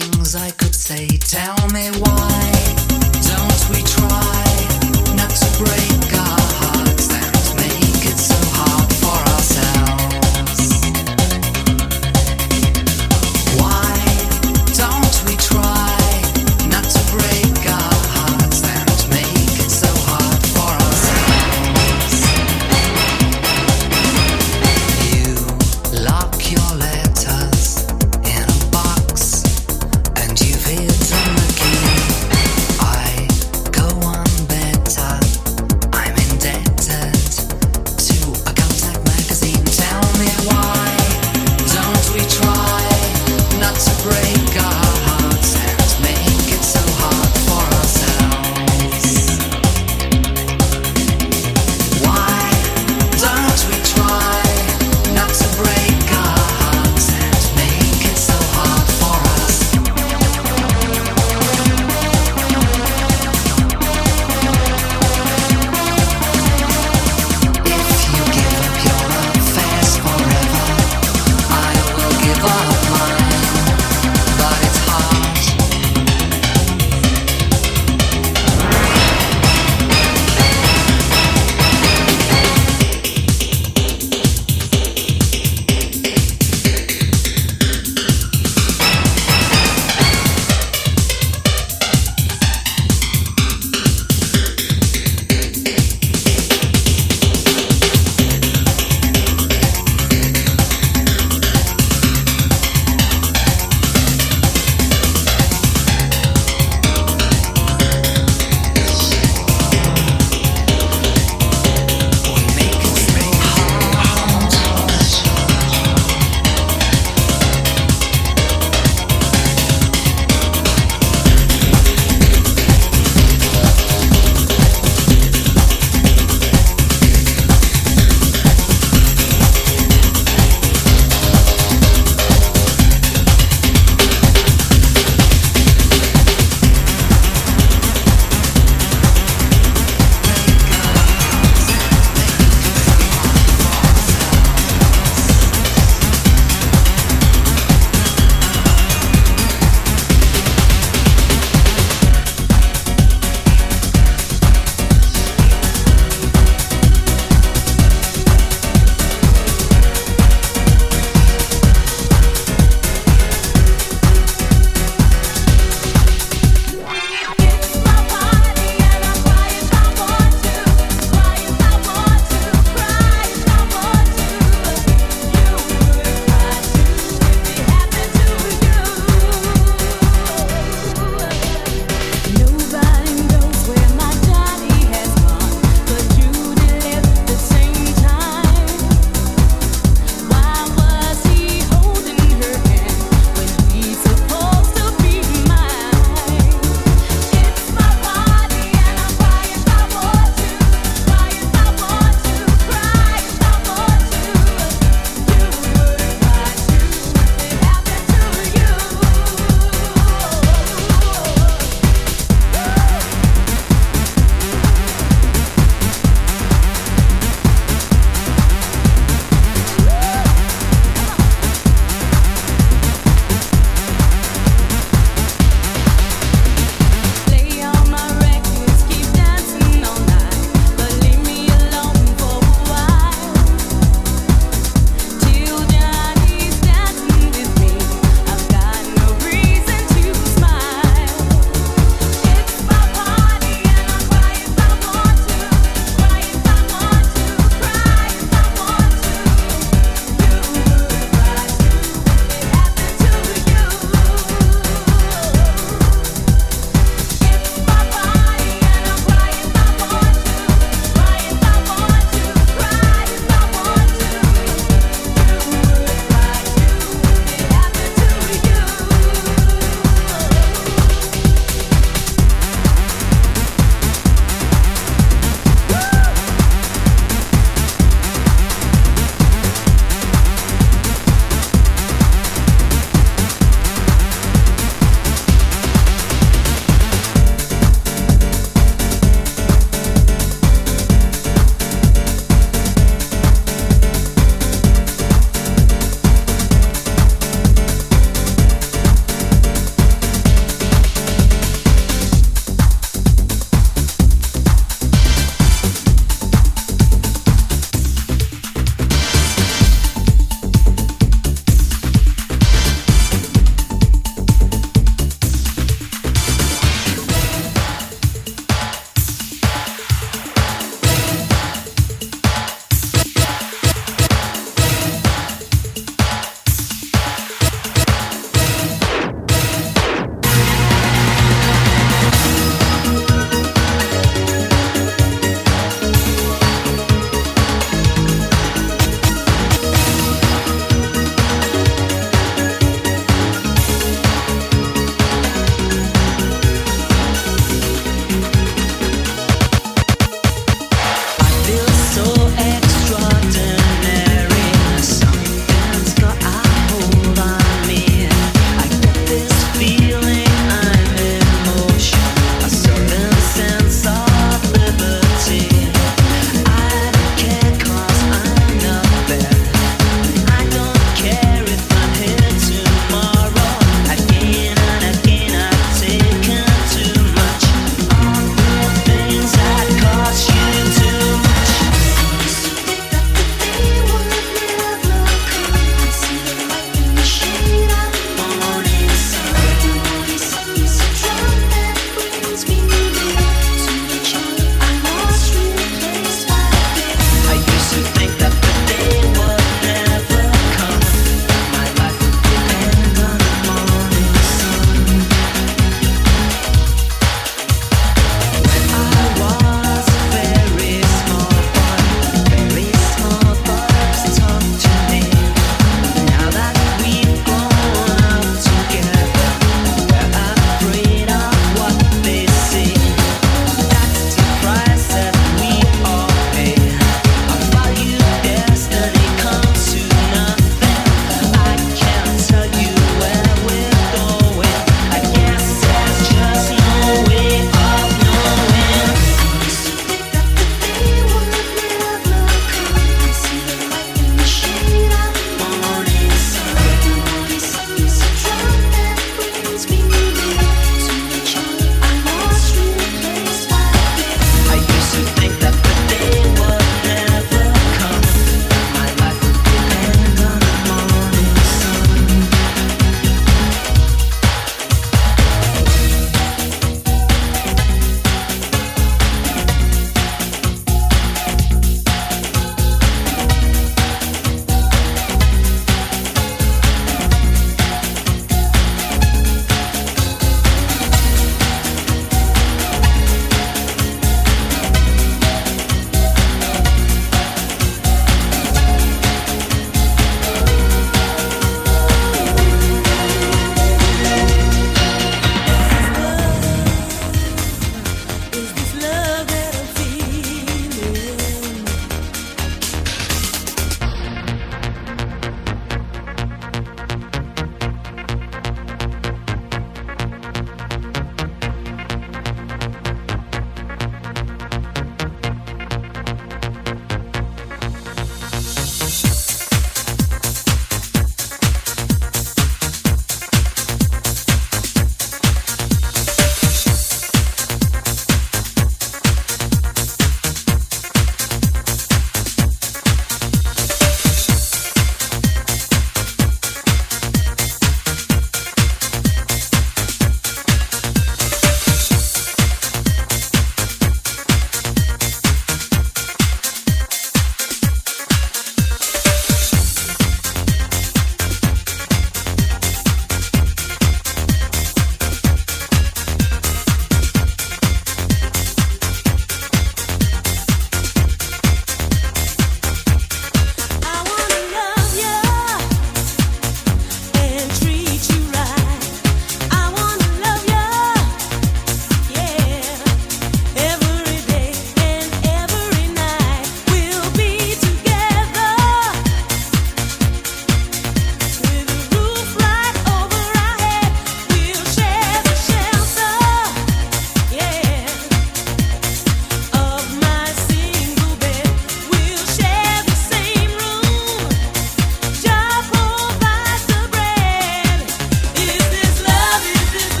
things I could say. Tell me why don't we try not to break?